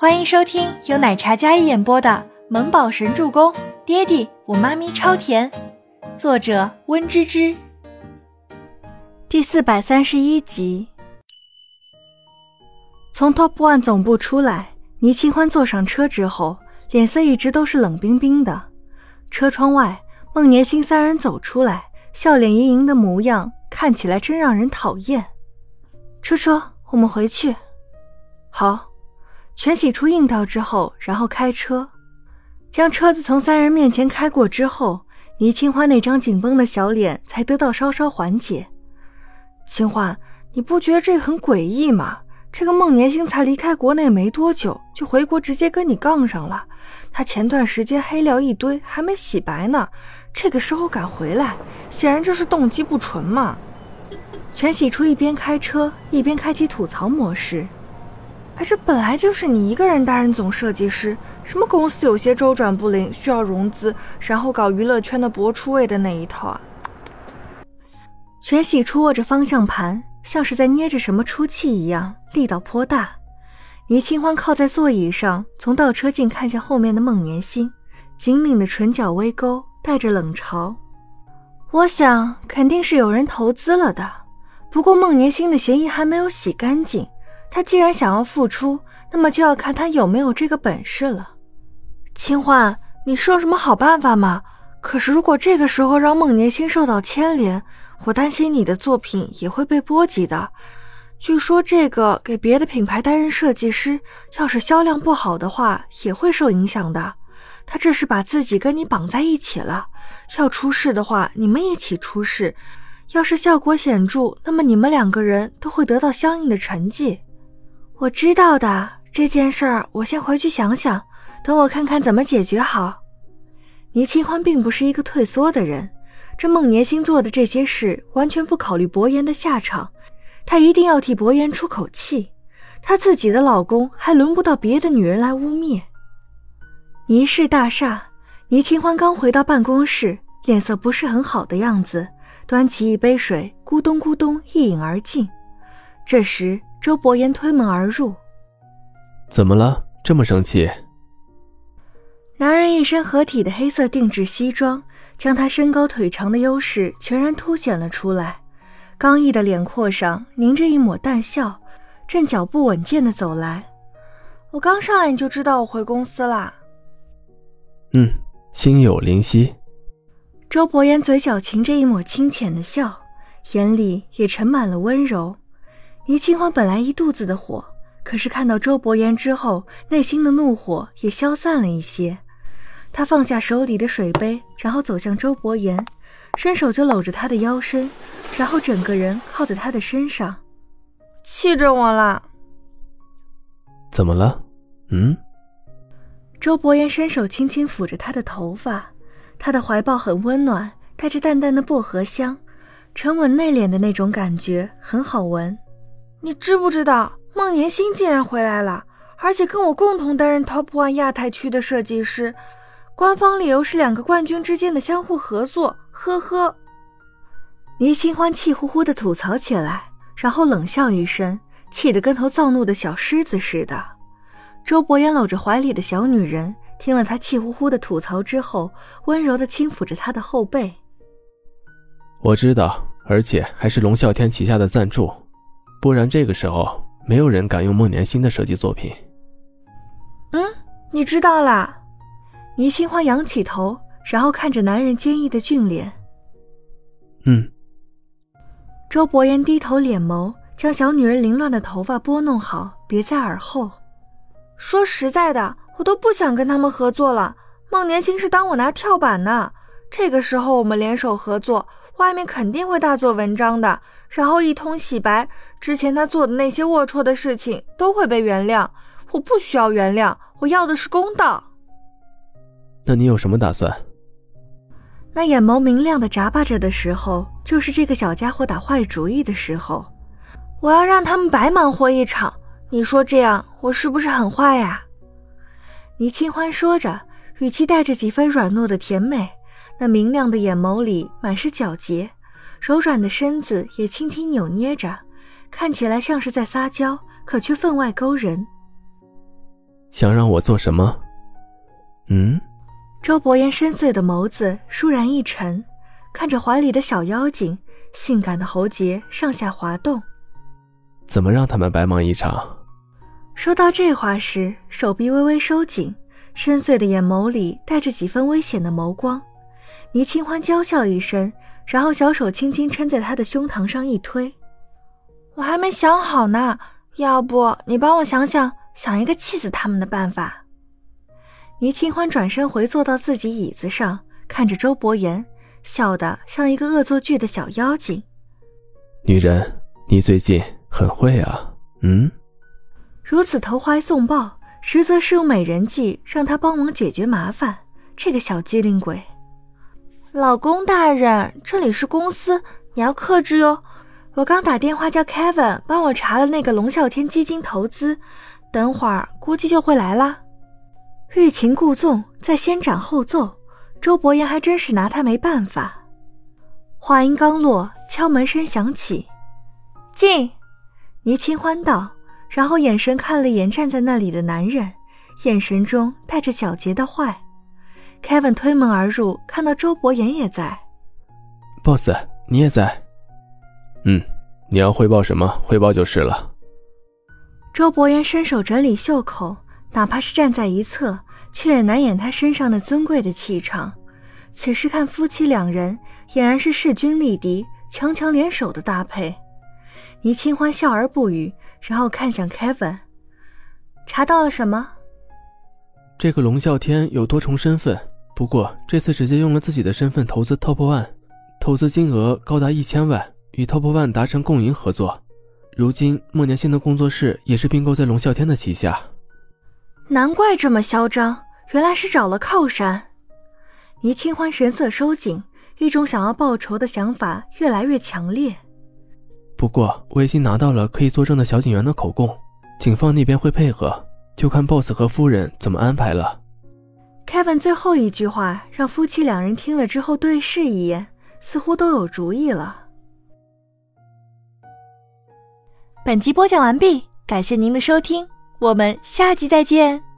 欢迎收听由奶茶嘉一演播的《萌宝神助攻》，爹地我妈咪超甜，作者温芝芝。第四百三十一集。从 Top One 总部出来，倪清欢坐上车之后，脸色一直都是冷冰冰的。车窗外，孟年星三人走出来，笑脸盈盈的模样，看起来真让人讨厌。车车，我们回去。好。全喜初应道之后，然后开车，将车子从三人面前开过之后，倪清欢那张紧绷的小脸才得到稍稍缓解。清欢，你不觉得这很诡异吗？这个孟年星才离开国内没多久，就回国直接跟你杠上了。他前段时间黑料一堆，还没洗白呢，这个时候敢回来，显然就是动机不纯嘛。全喜初一边开车一边开启吐槽模式。这本来就是你一个人担任总设计师，什么公司有些周转不灵，需要融资，然后搞娱乐圈的博出位的那一套啊！全喜初握着方向盘，像是在捏着什么出气一样，力道颇大。倪清欢靠在座椅上，从倒车镜看向后面的孟年星，紧抿的唇角微勾，带着冷嘲。我想肯定是有人投资了的，不过孟年星的嫌疑还没有洗干净。他既然想要付出，那么就要看他有没有这个本事了。清欢，你是有什么好办法吗？可是如果这个时候让孟年星受到牵连，我担心你的作品也会被波及的。据说这个给别的品牌担任设计师，要是销量不好的话，也会受影响的。他这是把自己跟你绑在一起了，要出事的话，你们一起出事。要是效果显著，那么你们两个人都会得到相应的成绩。我知道的这件事儿，我先回去想想，等我看看怎么解决好。倪清欢并不是一个退缩的人，这孟年星做的这些事完全不考虑薄言的下场，她一定要替薄言出口气。她自己的老公还轮不到别的女人来污蔑。倪氏大厦，倪清欢刚回到办公室，脸色不是很好的样子，端起一杯水，咕咚咕咚一饮而尽。这时。周伯言推门而入，怎么了？这么生气？男人一身合体的黑色定制西装，将他身高腿长的优势全然凸显了出来。刚毅的脸廓上凝着一抹淡笑，正脚步稳健的走来。我刚上来你就知道我回公司啦？嗯，心有灵犀。周伯言嘴角噙着一抹清浅的笑，眼里也盛满了温柔。倪清欢本来一肚子的火，可是看到周伯言之后，内心的怒火也消散了一些。他放下手里的水杯，然后走向周伯言，伸手就搂着他的腰身，然后整个人靠在他的身上，气着我了。怎么了？嗯？周伯言伸手轻轻抚着他的头发，他的怀抱很温暖，带着淡淡的薄荷香，沉稳内敛的那种感觉很好闻。你知不知道孟年星竟然回来了，而且跟我共同担任 Top One 亚太区的设计师，官方理由是两个冠军之间的相互合作。呵呵。倪清欢气呼呼地吐槽起来，然后冷笑一声，气得跟头躁怒的小狮子似的。周伯言搂着怀里的小女人，听了他气呼呼的吐槽之后，温柔地轻抚着她的后背。我知道，而且还是龙啸天旗下的赞助。不然这个时候没有人敢用孟年星的设计作品。嗯，你知道啦。倪清欢仰起头，然后看着男人坚毅的俊脸。嗯。周伯言低头敛眸，将小女人凌乱的头发拨弄好，别在耳后。说实在的，我都不想跟他们合作了。孟年星是当我拿跳板呢。这个时候我们联手合作。外面肯定会大做文章的，然后一通洗白，之前他做的那些龌龊的事情都会被原谅。我不需要原谅，我要的是公道。那你有什么打算？那眼眸明亮的眨巴着的时候，就是这个小家伙打坏主意的时候。我要让他们白忙活一场。你说这样，我是不是很坏呀？倪清欢说着，语气带着几分软糯的甜美。那明亮的眼眸里满是皎洁，柔软的身子也轻轻扭捏着，看起来像是在撒娇，可却分外勾人。想让我做什么？嗯？周伯言深邃的眸子倏然一沉，看着怀里的小妖精，性感的喉结上下滑动。怎么让他们白忙一场？说到这话时，手臂微微收紧，深邃的眼眸里带着几分危险的眸光。倪清欢娇笑一声，然后小手轻轻撑在他的胸膛上一推：“我还没想好呢，要不你帮我想想，想一个气死他们的办法。”倪清欢转身回坐到自己椅子上，看着周伯言，笑得像一个恶作剧的小妖精。女人，你最近很会啊，嗯？如此投怀送抱，实则是用美人计让他帮忙解决麻烦。这个小机灵鬼。老公大人，这里是公司，你要克制哟。我刚打电话叫 Kevin 帮我查了那个龙啸天基金投资，等会儿估计就会来啦。欲擒故纵，再先斩后奏，周伯言还真是拿他没办法。话音刚落，敲门声响起，进。倪清欢道，然后眼神看了眼站在那里的男人，眼神中带着皎洁的坏。Kevin 推门而入，看到周伯言也在。Boss，你也在？嗯，你要汇报什么？汇报就是了。周伯言伸手整理袖口，哪怕是站在一侧，却也难掩他身上的尊贵的气场。此时看夫妻两人，俨然是势均力敌、强强联手的搭配。倪清欢笑而不语，然后看向 Kevin，查到了什么？这个龙啸天有多重身份。不过这次直接用了自己的身份投资 Top One，投资金额高达一千万，与 Top One 达成共赢合作。如今莫年星的工作室也是并购在龙啸天的旗下。难怪这么嚣张，原来是找了靠山。倪清欢神色收紧，一种想要报仇的想法越来越强烈。不过我已经拿到了可以作证的小警员的口供，警方那边会配合，就看 Boss 和夫人怎么安排了。Kevin 最后一句话让夫妻两人听了之后对视一眼，似乎都有主意了。本集播讲完毕，感谢您的收听，我们下集再见。